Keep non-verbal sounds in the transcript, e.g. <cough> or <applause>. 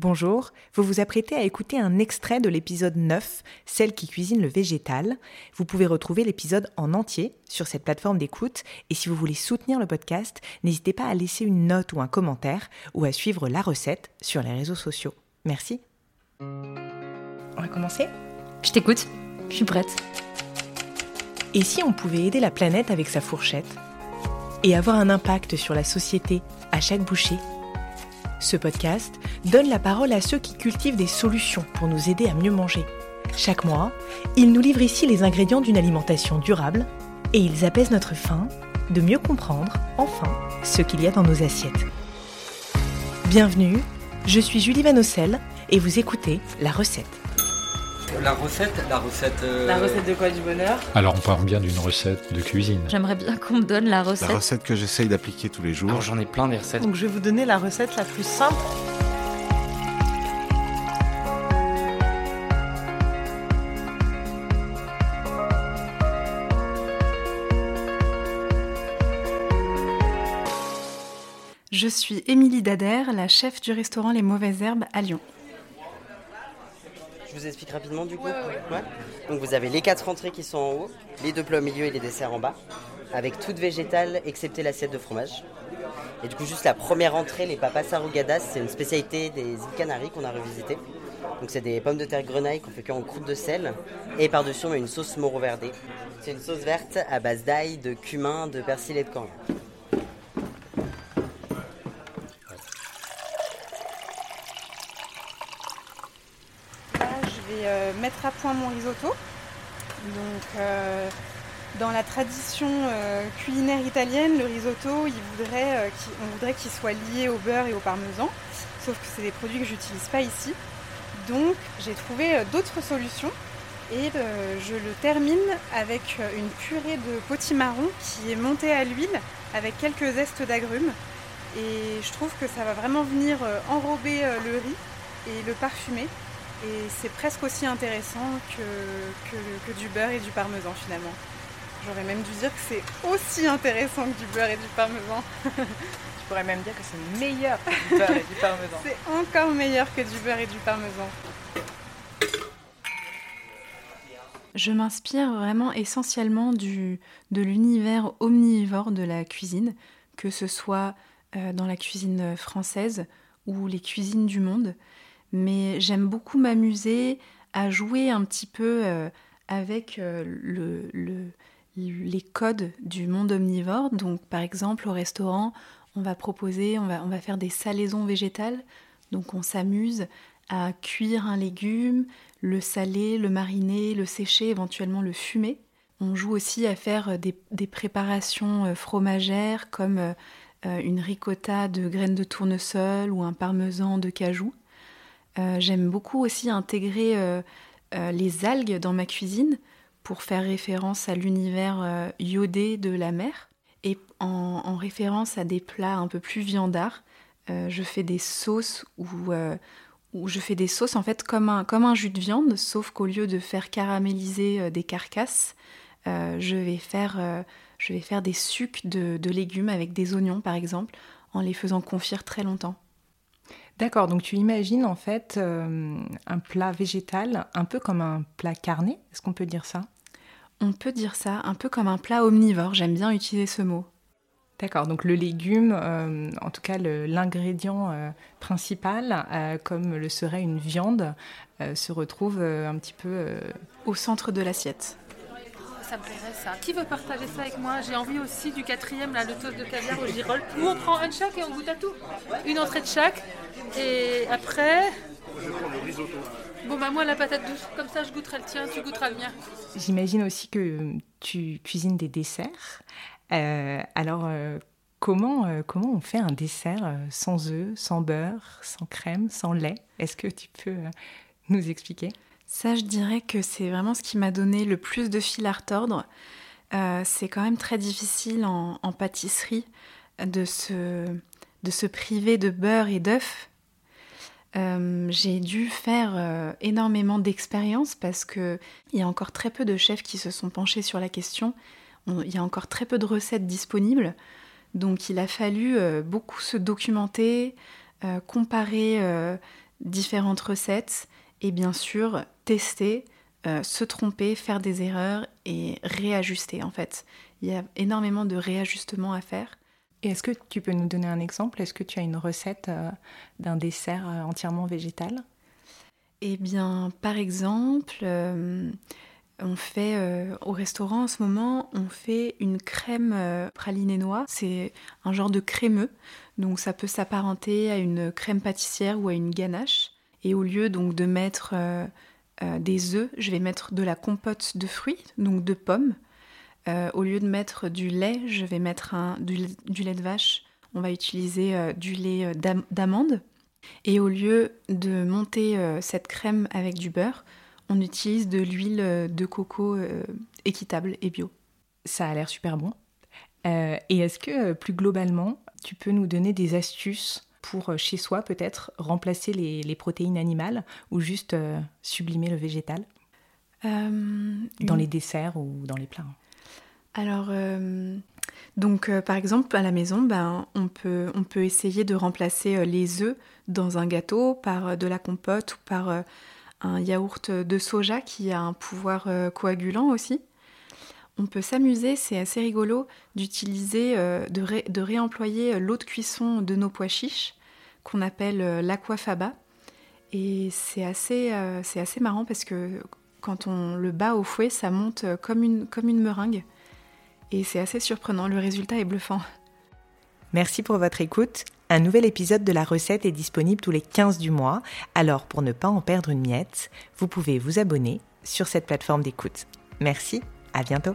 Bonjour, vous vous apprêtez à écouter un extrait de l'épisode 9, Celle qui cuisine le végétal. Vous pouvez retrouver l'épisode en entier sur cette plateforme d'écoute et si vous voulez soutenir le podcast, n'hésitez pas à laisser une note ou un commentaire ou à suivre la recette sur les réseaux sociaux. Merci. On va commencer? Je t'écoute, je suis prête. Et si on pouvait aider la planète avec sa fourchette? Et avoir un impact sur la société à chaque bouchée? Ce podcast donne la parole à ceux qui cultivent des solutions pour nous aider à mieux manger. Chaque mois, ils nous livrent ici les ingrédients d'une alimentation durable et ils apaisent notre faim de mieux comprendre, enfin, ce qu'il y a dans nos assiettes. Bienvenue, je suis Julie Vanosel et vous écoutez La Recette. La recette, la recette. euh, La recette de quoi du bonheur Alors on parle bien d'une recette de cuisine. J'aimerais bien qu'on me donne la La recette. recette que j'essaye d'appliquer tous les jours. Alors j'en ai plein des recettes. Donc je vais vous donner la recette la plus simple. Je suis Émilie Dader, la chef du restaurant Les Mauvaises Herbes à Lyon. Je vous explique rapidement du coup. Ouais. Donc vous avez les quatre entrées qui sont en haut, les deux plats au milieu et les desserts en bas, avec toutes végétales excepté l'assiette de fromage. Et du coup juste la première entrée, les papas arrugadas, c'est une spécialité des îles Canaries qu'on a revisité. Donc c'est des pommes de terre grenaille qu'on fait cuire en croûte de sel et par-dessus on met une sauce moro verdée. C'est une sauce verte à base d'ail, de cumin, de persil et de coriandre. Là, je euh, mettre à point mon risotto. Donc, euh, dans la tradition euh, culinaire italienne, le risotto, il voudrait, on voudrait qu'il soit lié au beurre et au parmesan. Sauf que c'est des produits que j'utilise pas ici. Donc, j'ai trouvé d'autres solutions. Et je le termine avec une purée de potimarron qui est montée à l'huile avec quelques zestes d'agrumes. Et je trouve que ça va vraiment venir enrober le riz et le parfumer. Et c'est presque aussi intéressant que, que- que du beurre et du parmesan finalement. J'aurais même dû dire que c'est aussi intéressant que du beurre et du parmesan. <laughs> Je pourrais même dire que c'est meilleur que du beurre et du parmesan. <laughs> C'est encore meilleur que du beurre et du parmesan. Je m'inspire vraiment essentiellement du, de l'univers omnivore de la cuisine, que ce soit euh, dans la cuisine française ou les cuisines du monde. Mais j'aime beaucoup m'amuser à jouer un petit peu euh, avec euh, le, le- les codes du monde omnivore. Donc par exemple au restaurant, on va proposer, on va, faire des salaisons végétales. Donc on s'amuse à cuire un légume, le saler, le mariner, le sécher, éventuellement le fumer. On joue aussi à faire des, des préparations euh, fromagères comme euh, euh, une ricotta de graines de tournesol ou un parmesan de cajou. Euh, J'aime beaucoup aussi intégrer euh, euh, les algues dans ma cuisine pour faire référence à l'univers iodé de la mer. Et en, en référence à des plats un peu plus viandards, je fais des sauces où, je fais des sauces en fait comme un, comme un jus de viande, sauf qu'au lieu de faire caraméliser des carcasses, je, vais faire, je vais faire des sucs de, de légumes avec des oignons par exemple, en les faisant confire très longtemps. D'accord, donc tu imagines en fait euh, un plat végétal un peu comme un plat carné, est-ce qu'on peut dire ça? On peut dire ça un peu comme un plat omnivore, j'aime bien utiliser ce mot. D'accord, donc le légume, euh, en tout cas l'ingrédient euh, principal, euh, comme le serait une viande, se retrouve un petit peu... Au centre de l'assiette. Ça me. Qui veut partager ça avec moi? J'ai envie aussi du quatrième, là, le toast de caviar au girolles. Ou on prend un de chaque et on goûte à tout. Une entrée de chaque. Et après. Bon, bah, moi, la patate douce. Comme ça, je goûterai le tien, tu goûteras le mien. J'imagine aussi que tu cuisines des desserts. Euh, alors, euh, comment, euh, comment on fait un dessert euh, sans œufs, sans beurre, sans crème, sans lait? Est-ce que tu peux euh, nous expliquer? Ça, je dirais que c'est vraiment ce qui m'a donné le plus de fil à retordre. Euh, c'est quand même très difficile en, pâtisserie de se, de se priver de beurre et d'œufs. Euh, j'ai dû faire euh, énormément d'expériences parce que il y a encore très peu de chefs qui se sont penchés sur la question. On- Il y a encore très peu de recettes disponibles. Donc il a fallu beaucoup se documenter, comparer différentes recettes et bien sûr tester, euh, se tromper, faire des erreurs et réajuster en fait. Il y a énormément de réajustements à faire. Et est-ce que tu peux nous donner un exemple? Est-ce que tu as une recette euh, d'un dessert euh, entièrement végétal? Eh bien, par exemple, on fait au restaurant en ce moment, on fait une crème pralinée noix. C'est un genre de crémeux, donc ça peut s'apparenter à une crème pâtissière ou à une ganache. Et au lieu donc de mettre euh, des œufs, je vais mettre de la compote de fruits, donc de pommes. Euh, au lieu de mettre du lait, je vais mettre du, lait de vache. On va utiliser euh, du lait d'amande. Et au lieu de monter cette crème avec du beurre, on utilise de l'huile de coco équitable et bio. Ça a l'air super bon. et est-ce que plus globalement, tu peux nous donner des astuces pour euh, chez soi peut-être remplacer les, protéines animales ou juste euh, sublimer le végétal? Euh, Dans les desserts ou dans les plats Alors, donc par exemple à la maison, ben, on, peut, on peut essayer de remplacer les œufs dans un gâteau par de la compote ou par un yaourt de soja qui a un pouvoir coagulant aussi. On peut s'amuser, c'est assez rigolo, d'utiliser, euh, de, réemployer l'eau de cuisson de nos pois chiches, qu'on appelle euh, l'aquafaba. Et c'est assez, euh, c'est assez marrant parce que quand on le bat au fouet, ça monte comme une, comme une meringue. Et c'est assez surprenant, le résultat est bluffant. Merci pour votre écoute. Un nouvel épisode de la recette est disponible tous les 15 du mois, alors pour ne pas en perdre une miette, vous pouvez vous abonner sur cette plateforme d'écoute. Merci à bientôt